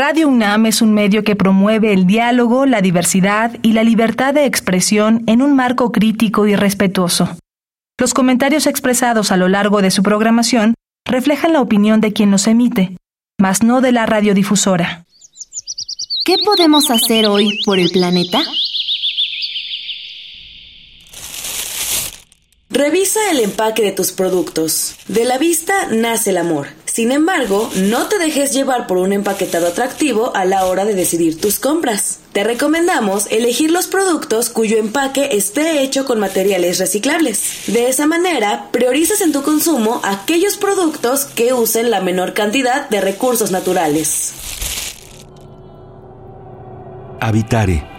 Radio UNAM es un medio que promueve el diálogo, la diversidad y la libertad de expresión en un marco crítico y respetuoso. Los comentarios expresados a lo largo de su programación reflejan la opinión de quien los emite, mas no de la radiodifusora. ¿Qué podemos hacer hoy por el planeta? Revisa el empaque de tus productos. De la vista nace el amor. Sin embargo, no te dejes llevar por un empaquetado atractivo a la hora de decidir tus compras. Te recomendamos elegir los productos cuyo empaque esté hecho con materiales reciclables. De esa manera, priorizas en tu consumo aquellos productos que usen la menor cantidad de recursos naturales. Habitare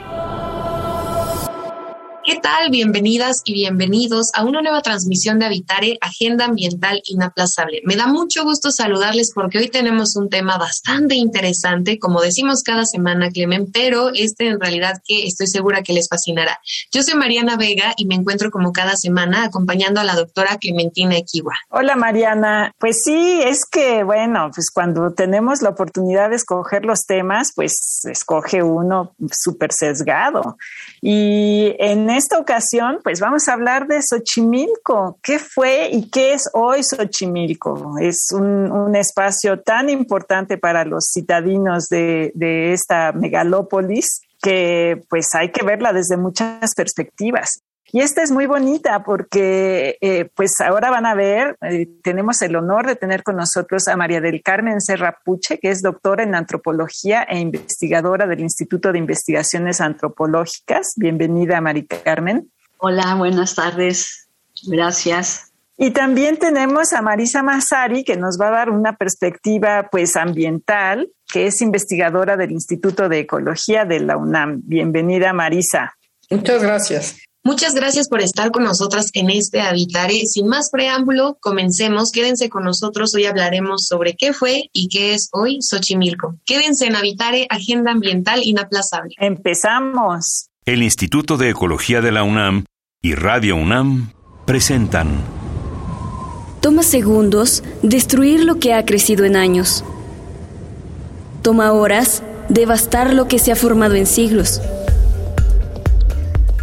¿Qué tal? Bienvenidas y bienvenidos a una nueva transmisión de Habitare, Agenda Ambiental Inaplazable. Me da mucho gusto saludarles porque hoy tenemos un tema bastante interesante, como decimos cada semana, Clemen, pero este en realidad que estoy segura que les fascinará. Yo soy Mariana Vega y me encuentro como cada semana acompañando a la doctora Clementina Equiwa. Hola Mariana, pues sí, es que bueno, pues cuando tenemos la oportunidad de escoger los temas, pues escoge uno súper sesgado. Y en esta ocasión, pues vamos a hablar de Xochimilco. ¿Qué fue y qué es hoy Xochimilco? Es un, espacio tan importante para los citadinos de, de esta megalópolis que pues hay que verla desde muchas perspectivas. Y esta es muy bonita porque eh, pues ahora van a ver, eh, tenemos el honor de tener con nosotros a María del Carmen Serrapuche, que es doctora en antropología e investigadora del Instituto de Investigaciones Antropológicas. Bienvenida, María Carmen. Hola, buenas tardes. Gracias. Y también tenemos a Marisa Massari, que nos va a dar una perspectiva pues ambiental, que es investigadora del Instituto de Ecología de la UNAM. Bienvenida, Marisa. Muchas gracias. Muchas gracias por estar con nosotras en este Habitare. Sin más preámbulo, comencemos. Quédense con nosotros. Hoy hablaremos sobre qué fue y qué es hoy Xochimilco. Quédense en Habitare, Agenda Ambiental Inaplazable. Empezamos. El Instituto de Ecología de la UNAM y Radio UNAM presentan. Toma segundos destruir lo que ha crecido en años. Toma horas devastar lo que se ha formado en siglos.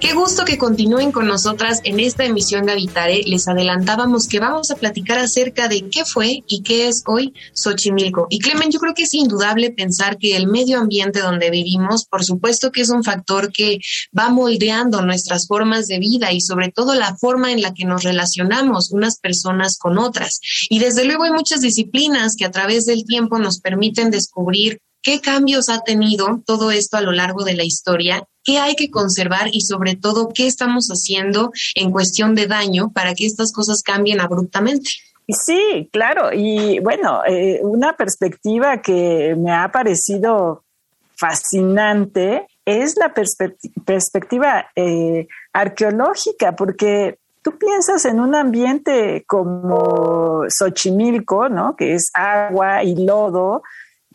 Qué gusto que continúen con nosotras en esta emisión de Habitare. Les adelantábamos que vamos a platicar acerca de qué fue y qué es hoy Xochimilco. Y Clemen, yo creo que es indudable pensar que el medio ambiente donde vivimos, por supuesto que es un factor que va moldeando nuestras formas de vida y sobre todo la forma en la que nos relacionamos unas personas con otras. Y desde luego hay muchas disciplinas que a través del tiempo nos permiten descubrir qué cambios ha tenido todo esto a lo largo de la historia qué hay que conservar y sobre todo qué estamos haciendo en cuestión de daño para que estas cosas cambien abruptamente. Sí, claro. Y bueno, eh, una perspectiva que me ha parecido fascinante es la perspectiva eh, arqueológica, porque tú piensas en un ambiente como Xochimilco, ¿no? Que es agua y lodo,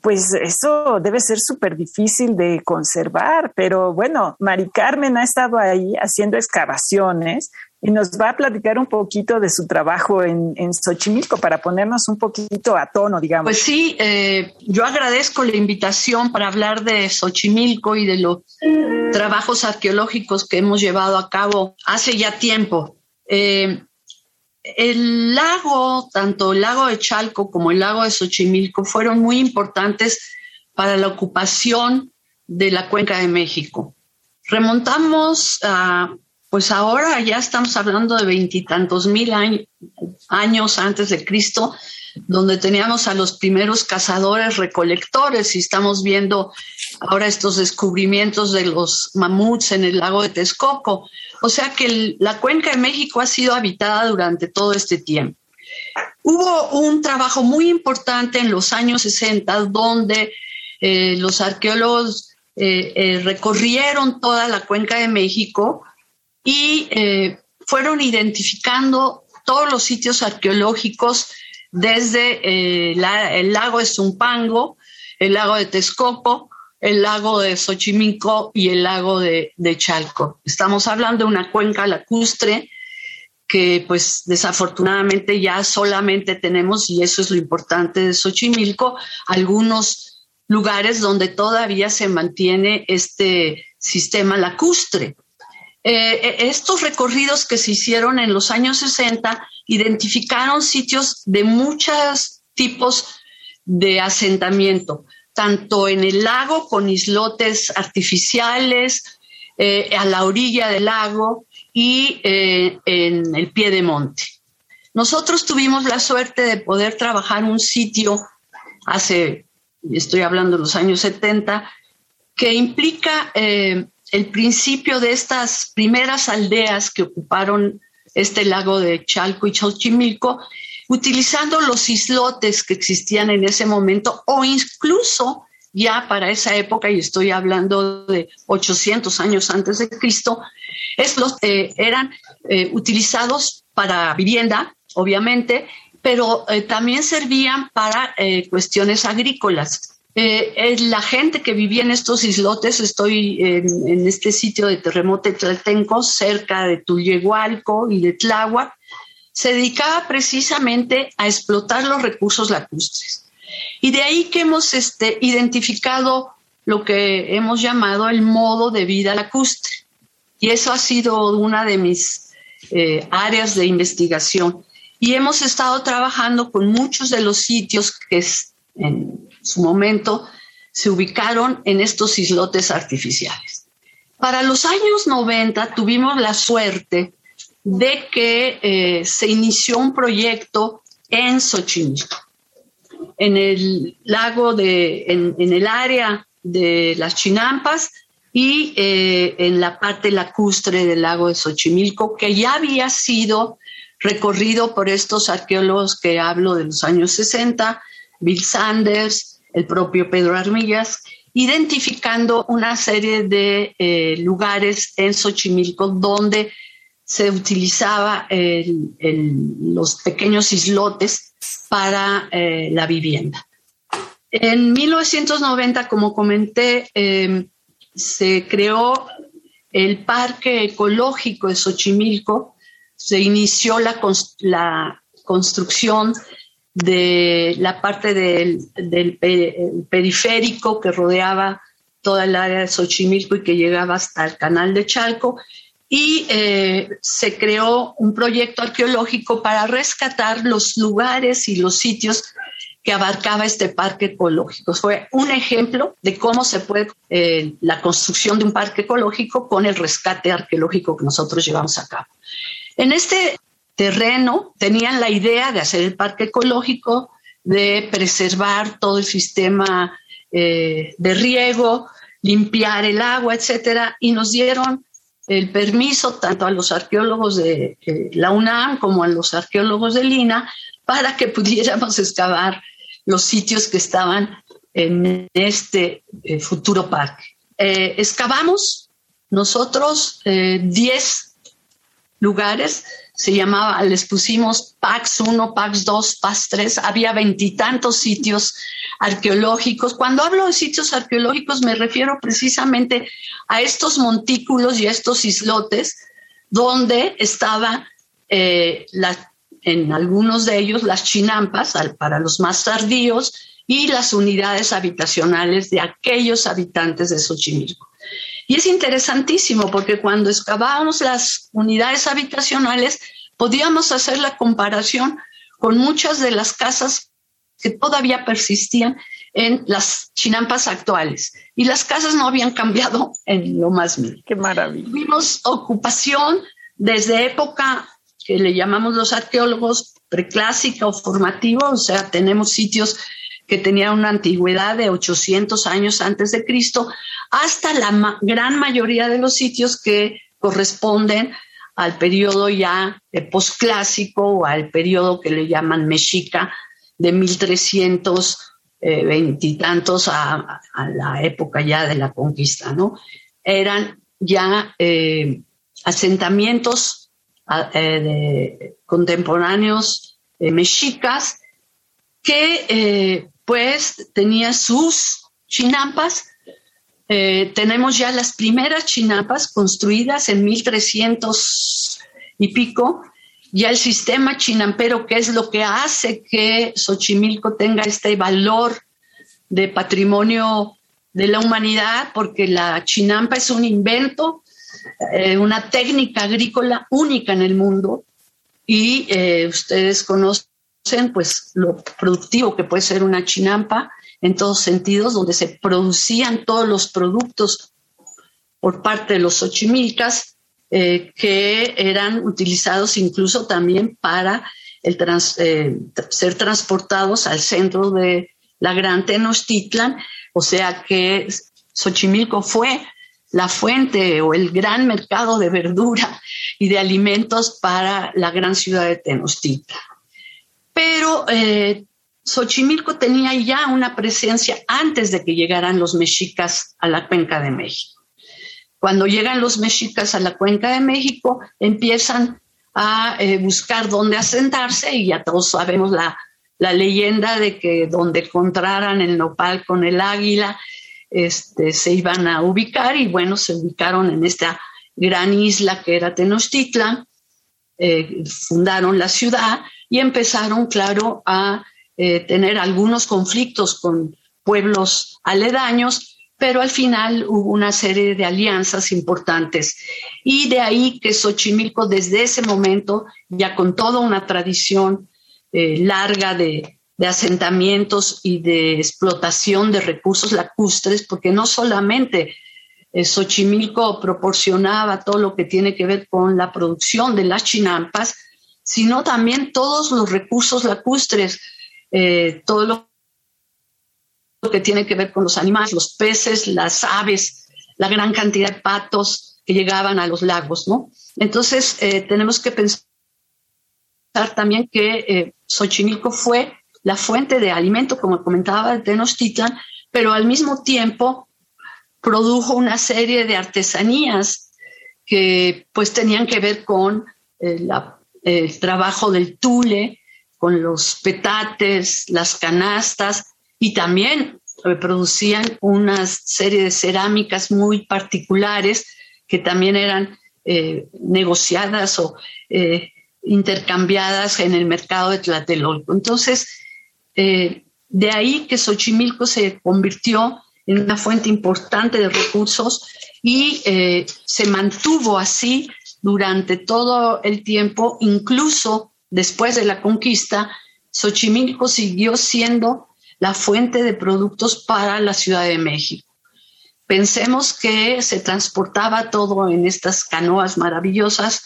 pues eso debe ser súper difícil de conservar, pero bueno, Mari Carmen ha estado ahí haciendo excavaciones y nos va a platicar un poquito de su trabajo en, en Xochimilco para ponernos un poquito a tono, digamos. Pues sí, eh, yo agradezco la invitación para hablar de Xochimilco y de los trabajos arqueológicos que hemos llevado a cabo hace ya tiempo. Eh, el lago, tanto el lago de Chalco como el lago de Xochimilco, fueron muy importantes para la ocupación de la cuenca de México. Remontamos a, pues ahora ya estamos hablando de veintitantos mil años antes de Cristo, donde teníamos a los primeros cazadores recolectores y estamos viendo ahora estos descubrimientos de los mamuts en el lago de Texcoco. O sea que la cuenca de México ha sido habitada durante todo este tiempo. Hubo un trabajo muy importante en los años 60 donde eh, los arqueólogos eh, eh, recorrieron toda la cuenca de México y fueron identificando todos los sitios arqueológicos desde el lago de Zumpango, el lago de Texcoco, el lago de Xochimilco y el lago de, Chalco. Estamos hablando de una cuenca lacustre que pues desafortunadamente ya solamente tenemos, y eso es lo importante de Xochimilco, algunos lugares donde todavía se mantiene este sistema lacustre. Eh, eh, estos recorridos que se hicieron en los años 60 identificaron sitios de muchos tipos de asentamiento, tanto en el lago con islotes artificiales, eh, a la orilla del lago y en el pie de monte. Nosotros tuvimos la suerte de poder trabajar un sitio hace, estoy hablando de los años 70, que implica el principio de estas primeras aldeas que ocuparon este lago de Chalco y Xochimilco, utilizando los islotes que existían en ese momento o incluso ya para esa época, y estoy hablando de 800 años antes de Cristo, estos eh, eran eh, utilizados para vivienda, obviamente, pero eh, también servían para cuestiones agrícolas. La gente que vivía en estos islotes, estoy en, este sitio de terremoto Tlaltenco, cerca de Tullehualco y de Tláhuac, se dedicaba precisamente a explotar los recursos lacustres. Y de ahí que hemos este, identificado lo que hemos llamado el modo de vida lacustre. Y eso ha sido una de mis eh, áreas de investigación. Y hemos estado trabajando con muchos de los sitios que en, su momento se ubicaron en estos islotes artificiales. Para los años 90 tuvimos la suerte de que eh, se inició un proyecto en Xochimilco, en el lago de, en, el área de las Chinampas y eh, en la parte lacustre del lago de Xochimilco, que ya había sido recorrido por estos arqueólogos que hablo de los años 60, Bill Sanders, el propio Pedro Armillas, identificando una serie de eh, lugares en Xochimilco donde se utilizaba los pequeños islotes para eh, la vivienda. En 1990, como comenté, em, se creó el Parque Ecológico de Xochimilco, se inició la, la construcción de la parte del, periférico que rodeaba toda el área de Xochimilco y que llegaba hasta el canal de Chalco. Y eh, se creó un proyecto arqueológico para rescatar los lugares y los sitios que abarcaba este parque ecológico. Fue un ejemplo de cómo se puede eh, la construcción de un parque ecológico con el rescate arqueológico que nosotros llevamos a cabo. En este terreno, tenían la idea de hacer el parque ecológico, de preservar todo el sistema eh, de riego, limpiar el agua, etcétera, y nos dieron el permiso tanto a los arqueólogos de la UNAM como a los arqueólogos de Lina para que pudiéramos excavar los sitios que estaban en este eh, futuro parque. Eh, excavamos nosotros 10 lugares se llamaba, les pusimos PAX 1, PAX 2, PAX 3, había veintitantos sitios arqueológicos. Cuando hablo de sitios arqueológicos me refiero precisamente a estos montículos y a estos islotes donde estaba eh, en algunos de ellos las chinampas para los más tardíos y las unidades habitacionales de aquellos habitantes de Xochimilco. Y es interesantísimo porque cuando excavábamos las unidades habitacionales podíamos hacer la comparación con muchas de las casas que todavía persistían en las chinampas actuales. Y las casas no habían cambiado en lo más mínimo. Qué maravilla. Tuvimos ocupación desde época que le llamamos los arqueólogos preclásica o formativa, o sea, tenemos sitios que tenían una antigüedad de 800 años antes de Cristo, hasta la gran mayoría de los sitios que corresponden al periodo ya posclásico o al periodo que le llaman mexica de 1320 eh, y tantos a, la época ya de la conquista, ¿no? Eran ya eh, asentamientos eh, contemporáneos mexicas que pues tenía sus chinampas. Eh, tenemos ya las primeras chinampas construidas en 1300 y pico, ya el sistema chinampero, que es lo que hace que Xochimilco tenga este valor de patrimonio de la humanidad, porque la chinampa es un invento, eh, una técnica agrícola única en el mundo, y eh, ustedes conocen pues lo productivo que puede ser una chinampa en todos sentidos, donde se producían todos los productos por parte de los xochimilcas eh, que eran utilizados incluso también para el eh, ser transportados al centro de la Gran Tenochtitlan, o sea que Xochimilco fue la fuente o el gran mercado de verdura y de alimentos para la gran ciudad de Tenochtitlan. Pero eh, Xochimilco tenía ya una presencia antes de que llegaran los mexicas a la cuenca de México. Cuando llegan los mexicas a la cuenca de México, empiezan a eh, buscar dónde asentarse y ya todos sabemos la, la leyenda de que donde encontraran el nopal con el águila, este, se iban a ubicar y bueno, se ubicaron en esta gran isla que era Tenochtitlan, eh, fundaron la ciudad y empezaron, claro, a eh, tener algunos conflictos con pueblos aledaños, pero al final hubo una serie de alianzas importantes. Y de ahí que Xochimilco desde ese momento, ya con toda una tradición eh, larga de, asentamientos y de explotación de recursos lacustres, porque no solamente eh, Xochimilco proporcionaba todo lo que tiene que ver con la producción de las chinampas, sino también todos los recursos lacustres, eh, todo lo que tiene que ver con los animales, los peces, las aves, la gran cantidad de patos que llegaban a los lagos, ¿no? Entonces, eh, tenemos que pensar también que eh, Xochimilco fue la fuente de alimento, como comentaba, de Tenochtitlan, pero al mismo tiempo produjo una serie de artesanías que pues tenían que ver con eh, el trabajo del tule, con los petates, las canastas y también producían una serie de cerámicas muy particulares que también eran eh, negociadas o eh, intercambiadas en el mercado de Tlatelolco. Entonces, eh, de ahí que Xochimilco se convirtió en una fuente importante de recursos y se mantuvo así durante todo el tiempo, incluso después de la conquista, Xochimilco siguió siendo la fuente de productos para la Ciudad de México. Pensemos que se transportaba todo en estas canoas maravillosas.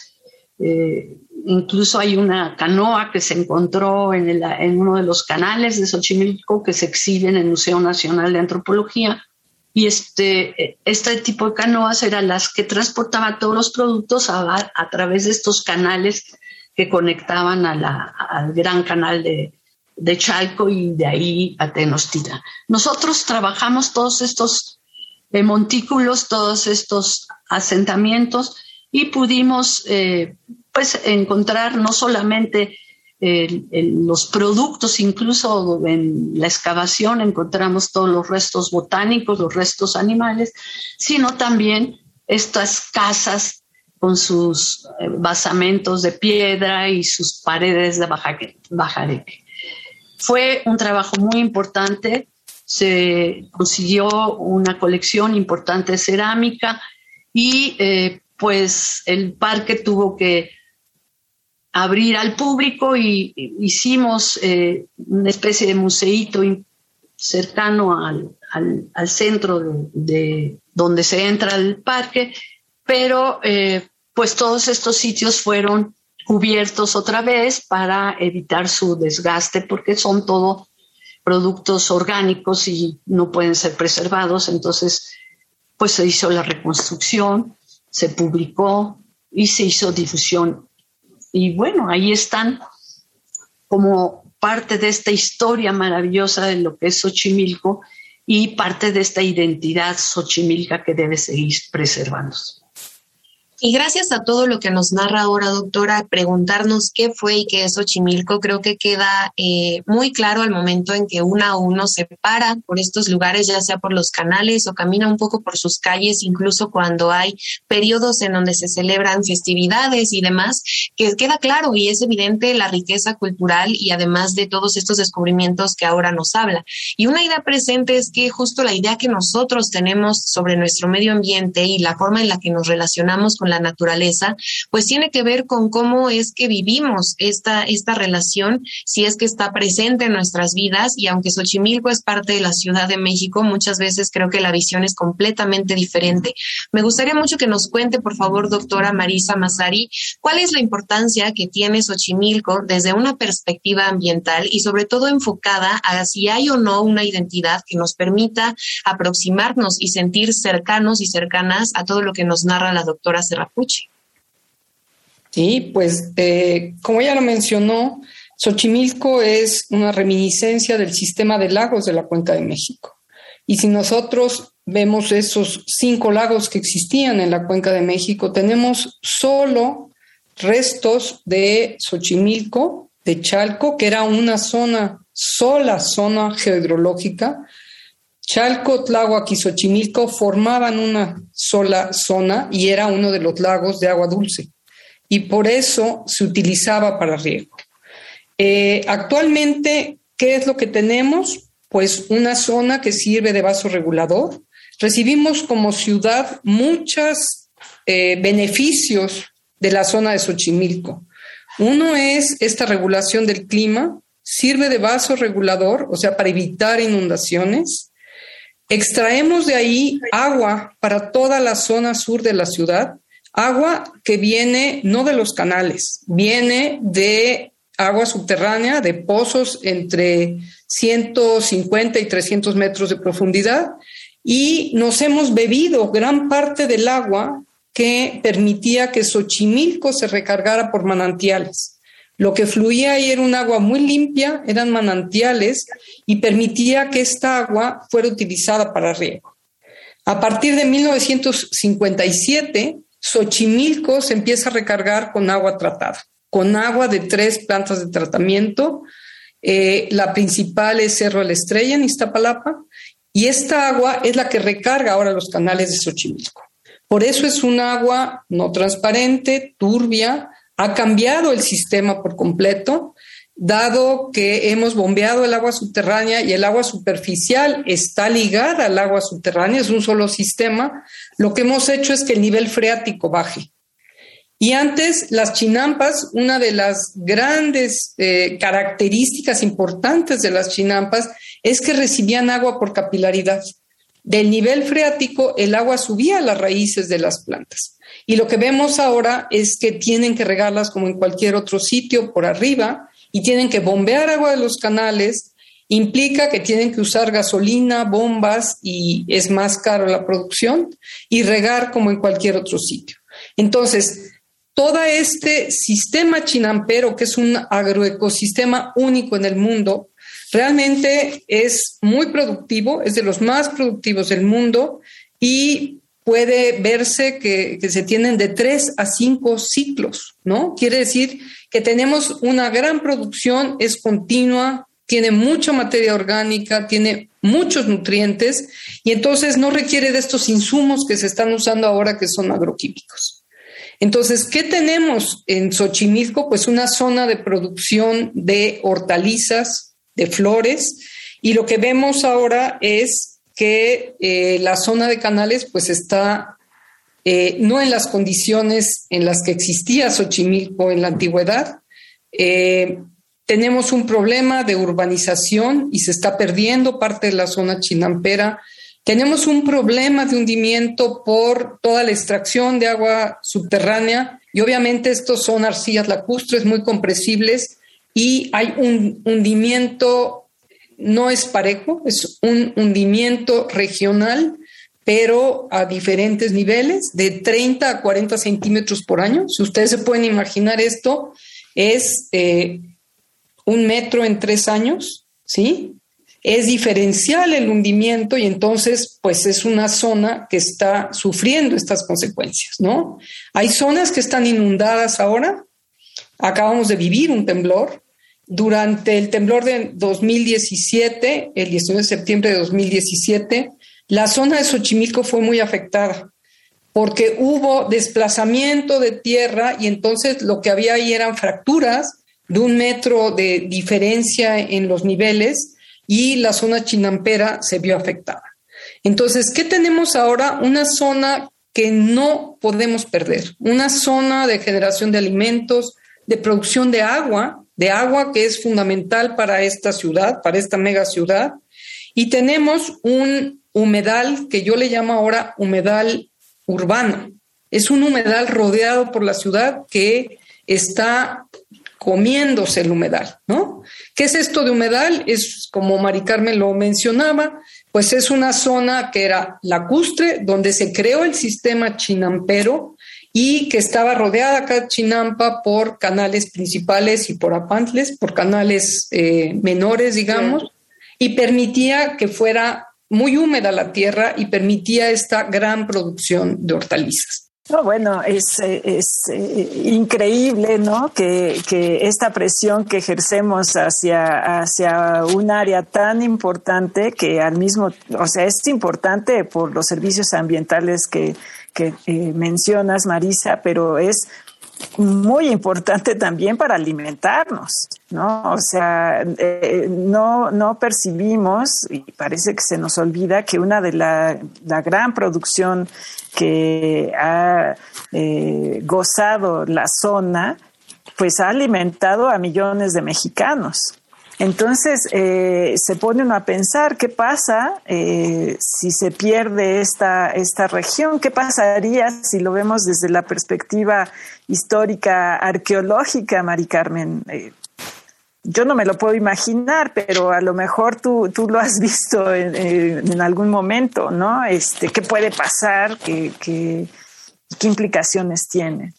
Eh, incluso hay una canoa que se encontró en, uno de los canales de Xochimilco que se exhibe en el Museo Nacional de Antropología. Y este, este tipo de canoas eran las que transportaban todos los productos a, a través de estos canales que conectaban al gran canal de, Chalco y de ahí a Tenochtitlan. Nosotros trabajamos todos estos montículos, todos estos asentamientos y pudimos eh, pues encontrar no solamente los productos, incluso en la excavación encontramos todos los restos botánicos, los restos animales, sino también estas casas con sus basamentos de piedra y sus paredes de bajareque. Fue un trabajo muy importante, se consiguió una colección importante de cerámica y eh, pues el parque tuvo que abrir al público y hicimos eh, una especie de museíto cercano al, centro de, donde se entra al parque, pero eh, pues todos estos sitios fueron cubiertos otra vez para evitar su desgaste porque son todo productos orgánicos y no pueden ser preservados. Entonces, pues se hizo la reconstrucción, se publicó y se hizo difusión. Y bueno, ahí están como parte de esta historia maravillosa de lo que es Xochimilco y parte de esta identidad xochimilca que debe seguir preservándose. Y gracias a todo lo que nos narra ahora, doctora, preguntarnos qué fue y qué es Xochimilco, creo que queda eh, muy claro al momento en que uno a uno se para por estos lugares, ya sea por los canales o camina un poco por sus calles, incluso cuando hay periodos en donde se celebran festividades y demás, que queda claro y es evidente la riqueza cultural y además de todos estos descubrimientos que ahora nos habla. Y una idea presente es que justo la idea que nosotros tenemos sobre nuestro medio ambiente y la forma en la que nos relacionamos con la naturaleza, pues tiene que ver con cómo es que vivimos esta, esta relación, si es que está presente en nuestras vidas y aunque Xochimilco es parte de la Ciudad de México, muchas veces creo que la visión es completamente diferente. Me gustaría mucho que nos cuente, por favor, doctora Marisa Mazari, cuál es la importancia que tiene Xochimilco desde una perspectiva ambiental y sobre todo enfocada a si hay o no una identidad que nos permita aproximarnos y sentir cercanos y cercanas a todo lo que nos narra la doctora Serrapuche. Sí, pues eh, como ya lo mencionó, Xochimilco es una reminiscencia del sistema de lagos de la Cuenca de México. Y si nosotros vemos esos cinco lagos que existían en la Cuenca de México, tenemos solo restos de Xochimilco, de Chalco, que era una zona, sola zona geohidrológica. Chalco, Tláhuac y Xochimilco formaban una sola zona y era uno de los lagos de agua dulce. Y por eso se utilizaba para riego. Eh, actualmente, ¿qué es lo que tenemos? Pues una zona que sirve de vaso regulador. Recibimos como ciudad muchos eh, beneficios de la zona de Xochimilco. Uno es esta regulación del clima, sirve de vaso regulador, o sea, para evitar inundaciones. Extraemos de ahí agua para toda la zona sur de la ciudad, agua que viene no de los canales, viene de agua subterránea, de pozos entre 150 y 300 metros de profundidad, y nos hemos bebido gran parte del agua que permitía que Xochimilco se recargara por manantiales. Lo que fluía ahí era un agua muy limpia, eran manantiales y permitía que esta agua fuera utilizada para riego. A partir de 1957, Xochimilco se empieza a recargar con agua tratada, con agua de tres plantas de tratamiento. Eh, la principal es Cerro de la Estrella en Iztapalapa y esta agua es la que recarga ahora los canales de Xochimilco. Por eso es un agua no transparente, turbia, ha cambiado el sistema por completo, dado que hemos bombeado el agua subterránea y el agua superficial está ligada al agua subterránea, es un solo sistema, lo que hemos hecho es que el nivel freático baje. Y antes, las chinampas, una de las grandes eh, características importantes de las chinampas es que recibían agua por capilaridad. Del nivel freático, el agua subía a las raíces de las plantas. Y lo que vemos ahora es que tienen que regarlas como en cualquier otro sitio por arriba y tienen que bombear agua de los canales. Implica que tienen que usar gasolina, bombas y es más caro la producción y regar como en cualquier otro sitio. Entonces, todo este sistema chinampero, que es un agroecosistema único en el mundo, Realmente es muy productivo, es de los más productivos del mundo y puede verse que, se tienen de tres a cinco ciclos, ¿no? Quiere decir que tenemos una gran producción, es continua, tiene mucha materia orgánica, tiene muchos nutrientes y entonces no requiere de estos insumos que se están usando ahora que son agroquímicos. Entonces, ¿qué tenemos en Xochimilco? Pues una zona de producción de hortalizas, de flores. Y lo que vemos ahora es que eh, la zona de canales pues está eh, no en las condiciones en las que existía Xochimilco en la antigüedad. Eh, tenemos un problema de urbanización y se está perdiendo parte de la zona chinampera. Tenemos un problema de hundimiento por toda la extracción de agua subterránea y obviamente estos son arcillas lacustres muy compresibles y hay un hundimiento, no es parejo, es un hundimiento regional, pero a diferentes niveles, de 30 a 40 centímetros por año. Si ustedes se pueden imaginar esto, es eh, un metro en tres años, ¿sí? es diferencial el hundimiento y entonces pues es una zona que está sufriendo estas consecuencias, ¿no? Hay zonas que están inundadas ahora. Acabamos de vivir un temblor. Durante el temblor de 2017, el 19 de septiembre de 2017, la zona de Xochimilco fue muy afectada porque hubo desplazamiento de tierra y entonces lo que había ahí eran fracturas de un metro de diferencia en los niveles y la zona chinampera se vio afectada. Entonces, ¿qué tenemos ahora? Una zona que no podemos perder, una zona de generación de alimentos, de producción de agua, de agua que es fundamental para esta ciudad, para esta mega ciudad, y tenemos un humedal que yo le llamo ahora humedal urbano. Es un humedal rodeado por la ciudad que está comiéndose el humedal, ¿no? ¿Qué es esto de humedal? Es como Mari Carmen lo mencionaba, pues es una zona que era lacustre, donde se creó el sistema chinampero y que estaba rodeada acá Chinampa por canales principales y por apantles, por canales eh, menores, digamos, y permitía que fuera muy húmeda la tierra y permitía esta gran producción de hortalizas. No, bueno, es, es eh, increíble, ¿no? Que, que, esta presión que ejercemos hacia, hacia un área tan importante que al mismo, o sea, es importante por los servicios ambientales que, que eh, mencionas, Marisa, pero es muy importante también para alimentarnos, ¿no? O sea, eh, no, no percibimos, y parece que se nos olvida, que una de la, la gran producción que ha eh, gozado la zona, pues ha alimentado a millones de mexicanos. Entonces eh, se pone uno a pensar qué pasa eh, si se pierde esta, esta región, qué pasaría si lo vemos desde la perspectiva histórica, arqueológica, Mari Carmen. Eh, yo no me lo puedo imaginar, pero a lo mejor tú, tú lo has visto en, en algún momento, ¿no? Este, ¿Qué puede pasar? ¿Qué, qué, qué implicaciones tiene?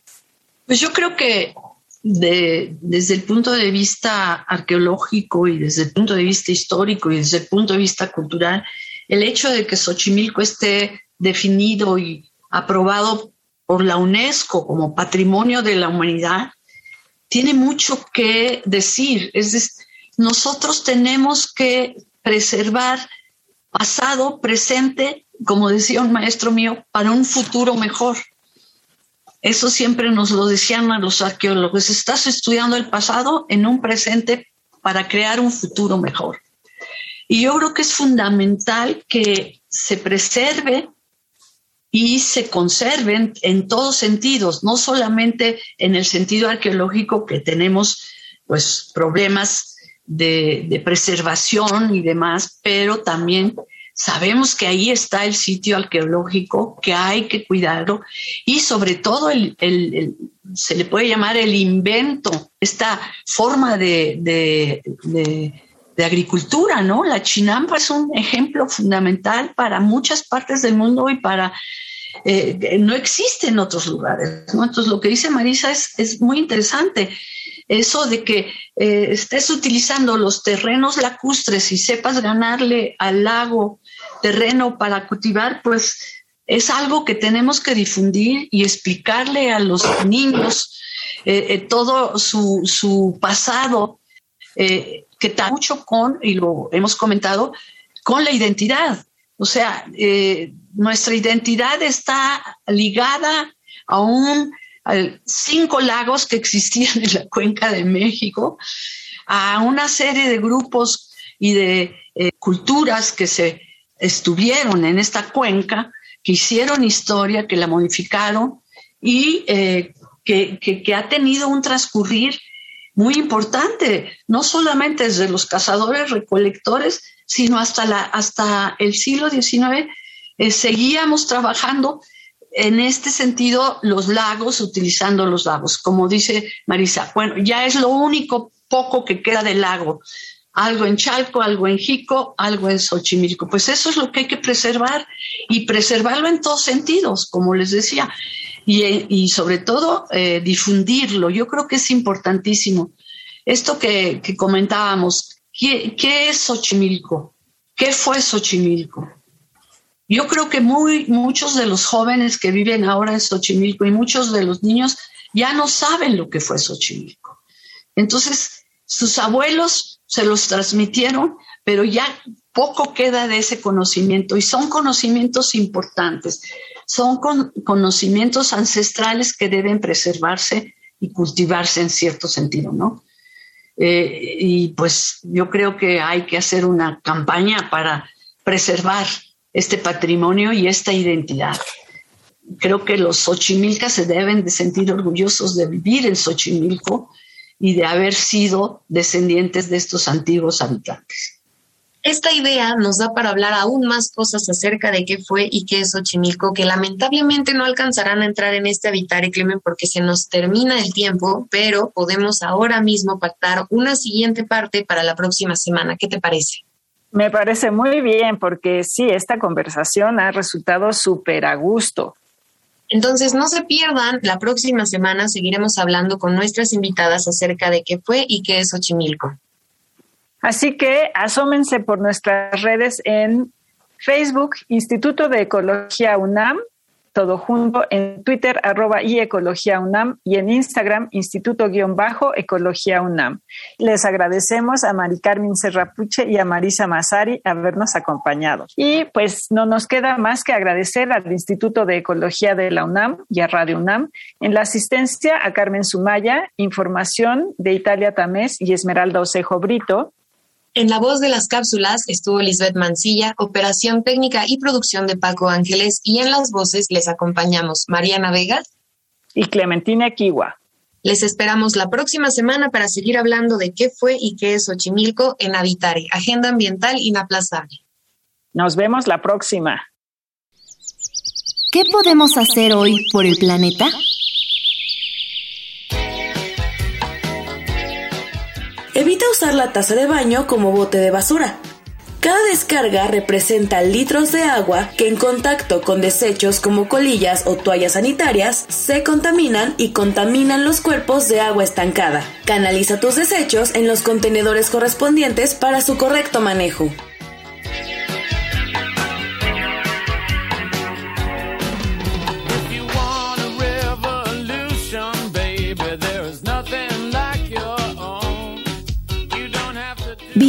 Pues yo creo que de, desde el punto de vista arqueológico y desde el punto de vista histórico y desde el punto de vista cultural, el hecho de que Xochimilco esté definido y aprobado por la UNESCO como patrimonio de la humanidad, tiene mucho que decir. Es decir, nosotros tenemos que preservar pasado, presente, como decía un maestro mío, para un futuro mejor. Eso siempre nos lo decían a los arqueólogos. Estás estudiando el pasado en un presente para crear un futuro mejor. Y yo creo que es fundamental que se preserve y se conserven en todos sentidos, no solamente en el sentido arqueológico que tenemos pues problemas de, de preservación y demás, pero también Sabemos que ahí está el sitio arqueológico, que hay que cuidarlo y sobre todo el, se le puede llamar el invento, esta forma de, agricultura, ¿no? La chinampa es un ejemplo fundamental para muchas partes del mundo y para eh, no existe en otros lugares. ¿no? Entonces, lo que dice Marisa es, es muy interesante eso de que eh, estés utilizando los terrenos lacustres y sepas ganarle al lago terreno para cultivar, pues es algo que tenemos que difundir y explicarle a los niños eh, eh, todo su, pasado, que está mucho con, y lo hemos comentado, con la identidad. O sea, nuestra identidad está ligada a un cinco lagos que existían en la cuenca de México, a una serie de grupos y de eh, culturas que se estuvieron en esta cuenca, que hicieron historia, que la modificaron y eh, que, ha tenido un transcurrir muy importante, no solamente desde los cazadores recolectores, sino hasta, la, hasta el siglo XIX eh, seguíamos trabajando en este sentido, los lagos, utilizando los lagos, como dice Marisa, bueno, ya es lo único poco que queda del lago. Algo en Chalco, algo en Jico, algo en Xochimilco. Pues eso es lo que hay que preservar y preservarlo en todos sentidos, como les decía, y, sobre todo eh, difundirlo. Yo creo que es importantísimo. Esto que, comentábamos, ¿qué, ¿qué es Xochimilco? ¿qué fue Xochimilco? Yo creo que muy, muchos de los jóvenes que viven ahora en Xochimilco y muchos de los niños ya no saben lo que fue Xochimilco. Entonces, sus abuelos se los transmitieron, pero ya poco queda de ese conocimiento y son conocimientos importantes, son conocimientos ancestrales que deben preservarse y cultivarse en cierto sentido, ¿no? Eh, y pues yo creo que hay que hacer una campaña para preservar este patrimonio y esta identidad. Creo que los Xochimilcas se deben de sentir orgullosos de vivir en Xochimilco y de haber sido descendientes de estos antiguos habitantes. Esta idea nos da para hablar aún más cosas acerca de qué fue y qué es Xochimilco, que lamentablemente no alcanzarán a entrar en este habitar Clemen porque se nos termina el tiempo, pero podemos ahora mismo pactar una siguiente parte para la próxima semana. ¿Qué te parece? Me parece muy bien porque sí, esta conversación ha resultado súper a gusto. Entonces, no se pierdan, la próxima semana seguiremos hablando con nuestras invitadas acerca de qué fue y qué es Xochimilco. Así que asómense por nuestras redes en Facebook, Instituto de Ecología UNAM, todo junto, en Twitter, arroba y Ecología UNAM, y en Instagram, Instituto-Ecología UNAM. Les agradecemos a Mari Carmen Serrapuche y a Marisa Mazari habernos acompañado. Y pues no nos queda más que agradecer al Instituto de Ecología de la UNAM y a Radio UNAM, en la asistencia a Carmen Sumaya, información de Italia Tamés y Esmeralda Osejo Brito, en la voz de las cápsulas estuvo Lisbeth Mancilla, operación técnica y producción de Paco Ángeles y en las voces les acompañamos Mariana Vega y Clementina Kiwa. Les esperamos la próxima semana para seguir hablando de qué fue y qué es Ochimilco en Habitare, Agenda Ambiental Inaplazable. Nos vemos la próxima. ¿Qué podemos hacer hoy por el planeta? Usar la taza de baño como bote de basura. Cada descarga representa litros de agua que en contacto con desechos como colillas o toallas sanitarias se contaminan y contaminan los cuerpos de agua estancada. Canaliza tus desechos en los contenedores correspondientes para su correcto manejo.